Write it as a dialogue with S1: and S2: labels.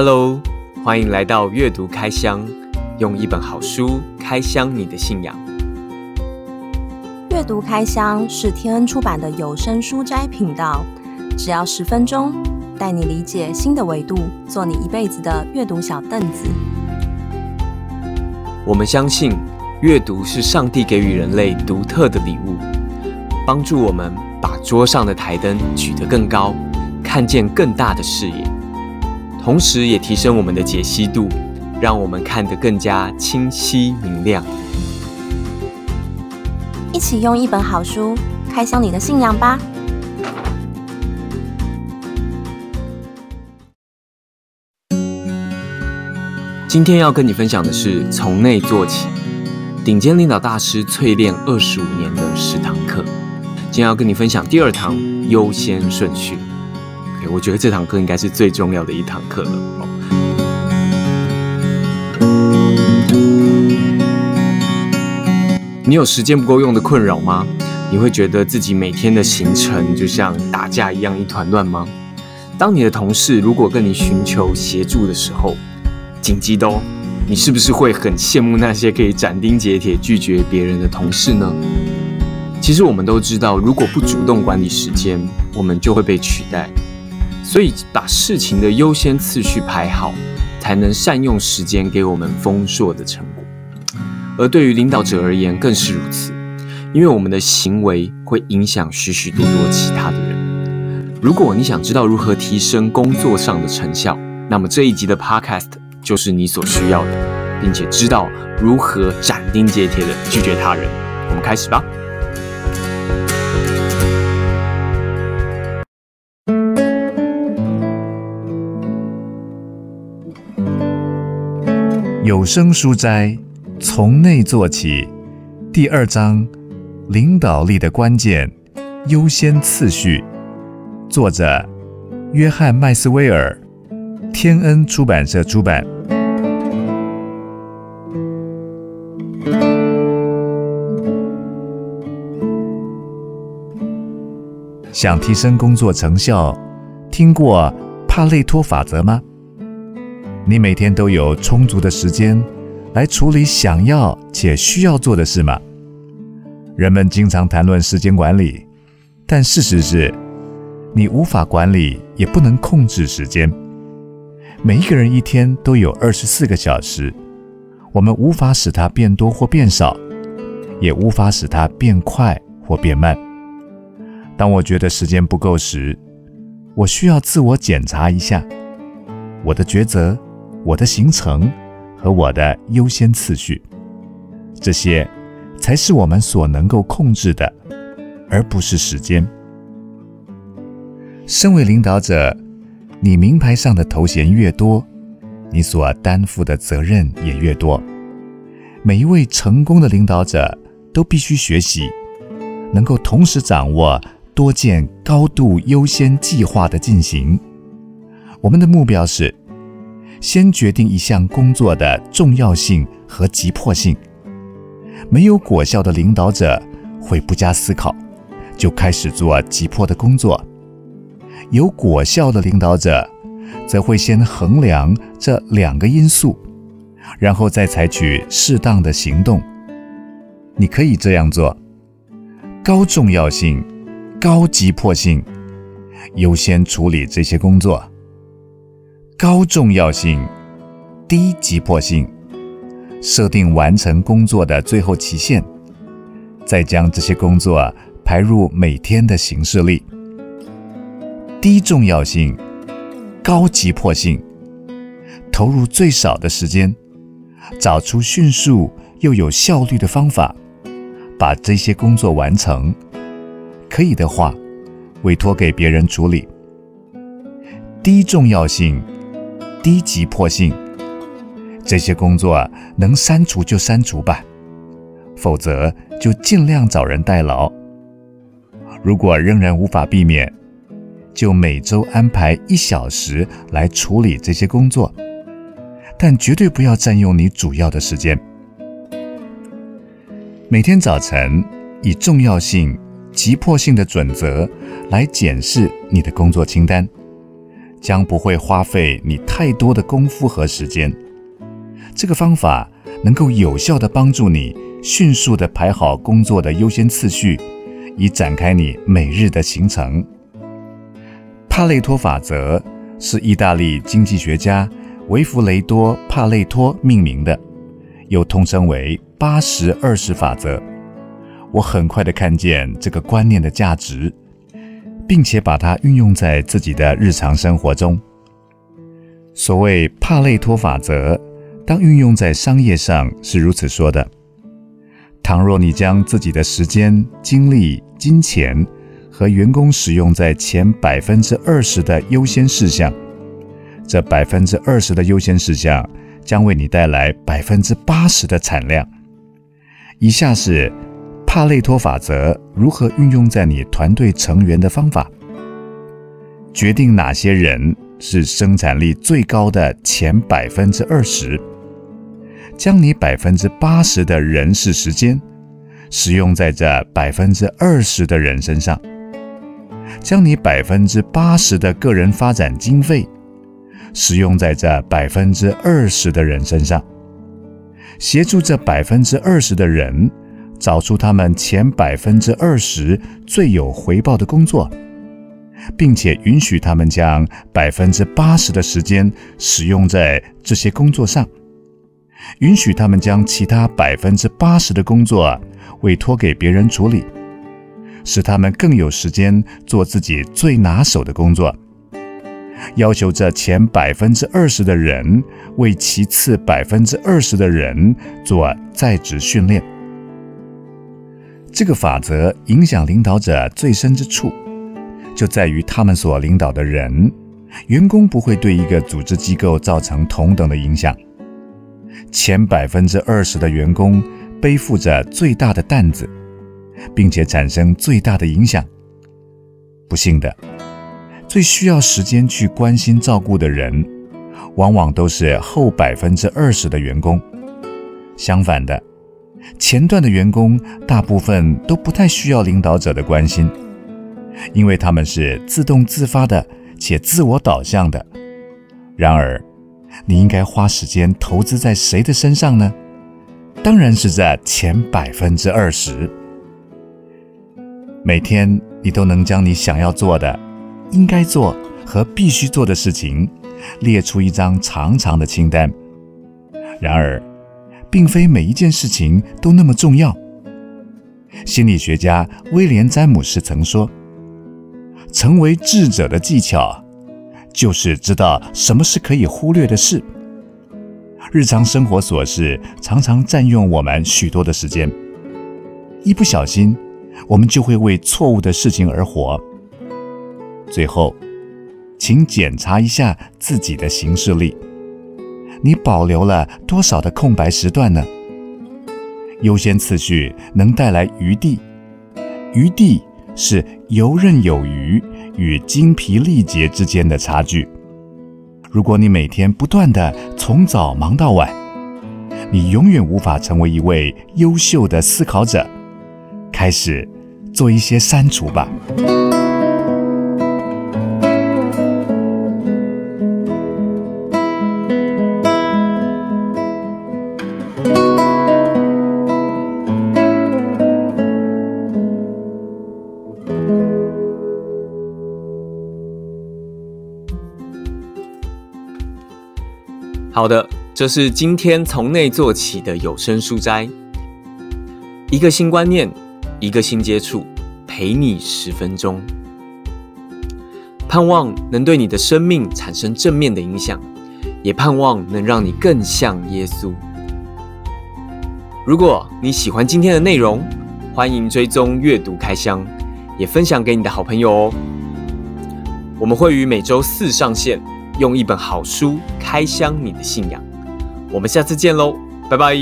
S1: Hello，欢迎来到阅读开箱，用一本好书开箱你的信仰。
S2: 阅读开箱是天恩出版的有声书斋频道，只要十分钟，带你理解新的维度，做你一辈子的阅读小凳子。
S1: 我们相信，阅读是上帝给予人类独特的礼物，帮助我们把桌上的台灯举得更高，看见更大的视野，同时也提升我们的解析度，让我们看得更加清晰明亮。
S2: 一起用一本好书开箱你的信仰吧！
S1: 今天要跟你分享的是从内做起，顶尖领导大师淬炼二十五年的十堂课。今天要跟你分享第二堂优先顺序。我觉得这堂课应该是最重要的一堂课了。你有时间不够用的困扰吗？你会觉得自己每天的行程就像打架一样一团乱吗？当你的同事如果跟你寻求协助的时候，紧急的哦，你是不是会很羡慕那些可以斩钉截铁拒绝别人的同事呢？其实我们都知道，如果不主动管理时间，我们就会被取代。所以把事情的优先次序排好，才能善用时间，给我们丰硕的成果。而对于领导者而言，更是如此，因为我们的行为会影响许许多多其他的人。如果你想知道如何提升工作上的成效，那么这一集的 Podcast 就是你所需要的，并且知道如何斩钉截铁的拒绝他人。我们开始吧。
S3: 有声书斋。从内做起，第二章：领导力的关键——优先次序。作者：约翰·麦斯威尔，天恩出版社出版。想提升工作成效，听过帕累托法则吗？你每天都有充足的时间。来处理想要且需要做的事吗？人们经常谈论时间管理，但事实是，你无法管理，也不能控制时间。每一个人一天都有二十四个小时，我们无法使它变多或变少，也无法使它变快或变慢。当我觉得时间不够时，我需要自我检查一下我的抉择，我的行程。和我的优先次序，这些才是我们所能够控制的，而不是时间。身为领导者，你名牌上的头衔越多，你所担负的责任也越多。每一位成功的领导者都必须学习，能够同时掌握多件高度优先计划的进行。我们的目标是。先决定一项工作的重要性和急迫性。没有果效的领导者会不加思考就开始做急迫的工作；有果效的领导者则会先衡量这两个因素，然后再采取适当的行动。你可以这样做：高重要性、高急迫性，优先处理这些工作。高重要性，低急迫性，设定完成工作的最后期限，再将这些工作排入每天的行事历。低重要性，高急迫性，投入最少的时间，找出迅速又有效率的方法，把这些工作完成。可以的话，委托给别人处理。低重要性。低急迫性，这些工作能删除就删除吧，否则就尽量找人代劳。如果仍然无法避免，就每周安排一小时来处理这些工作，但绝对不要占用你主要的时间。每天早晨以重要性、急迫性的准则来检视你的工作清单。将不会花费你太多的功夫和时间。这个方法能够有效地帮助你迅速地排好工作的优先次序，以展开你每日的行程。帕累托法则是意大利经济学家维弗雷多·帕累托命名的，又通称为“八十二十法则”。我很快地看见这个观念的价值。并且把它运用在自己的日常生活中。所谓帕累托法则，当运用在商业上是如此说的：倘若你将自己的时间、精力、金钱和员工使用在前百分之二十的优先事项，这百分之二十的优先事项将为你带来百分之八十的产量。以下是。帕累托法则如何运用在你团队成员的方法？决定哪些人是生产力最高的前百分之二十，将你百分之八十的人事时间使用在这百分之二十的人身上，将你百分之八十的个人发展经费使用在这百分之二十的人身上，协助这百分之二十的人。找出他们前百分之二十最有回报的工作，并且允许他们将百分之八十的时间使用在这些工作上，允许他们将其他百分之八十的工作委托给别人处理，使他们更有时间做自己最拿手的工作。要求这前百分之二十的人为其次百分之二十的人做在职训练。这个法则影响领导者最深之处，就在于他们所领导的人，员工不会对一个组织机构造成同等的影响。前百分之二十的员工背负着最大的担子，并且产生最大的影响。不幸的，最需要时间去关心照顾的人，往往都是后百分之二十的员工。相反的。前段的员工大部分都不太需要领导者的关心，因为他们是自动自发的且自我导向的。然而，你应该花时间投资在谁的身上呢？当然是在前百分之二十。每天你都能将你想要做的、应该做和必须做的事情列出一张长长的清单。然而，并非每一件事情都那么重要。心理学家威廉·詹姆斯曾说：“成为智者的技巧，就是知道什么是可以忽略的事。日常生活琐事常常占用我们许多的时间，一不小心，我们就会为错误的事情而活。最后，请检查一下自己的行事力。”你保留了多少的空白时段呢？优先次序能带来余地，余地是游刃有余与精疲力竭之间的差距。如果你每天不断的从早忙到晚，你永远无法成为一位优秀的思考者。开始做一些删除吧。
S1: 好的，这是今天从内做起的有声书斋。一个新观念，一个新接触，陪你十分钟，盼望能对你的生命产生正面的影响，也盼望能让你更像耶稣。如果你喜欢今天的内容，欢迎追踪阅读开箱，也分享给你的好朋友哦。我们会于每周四上线。用一本好书开箱你的信仰，我们下次见喽，拜拜。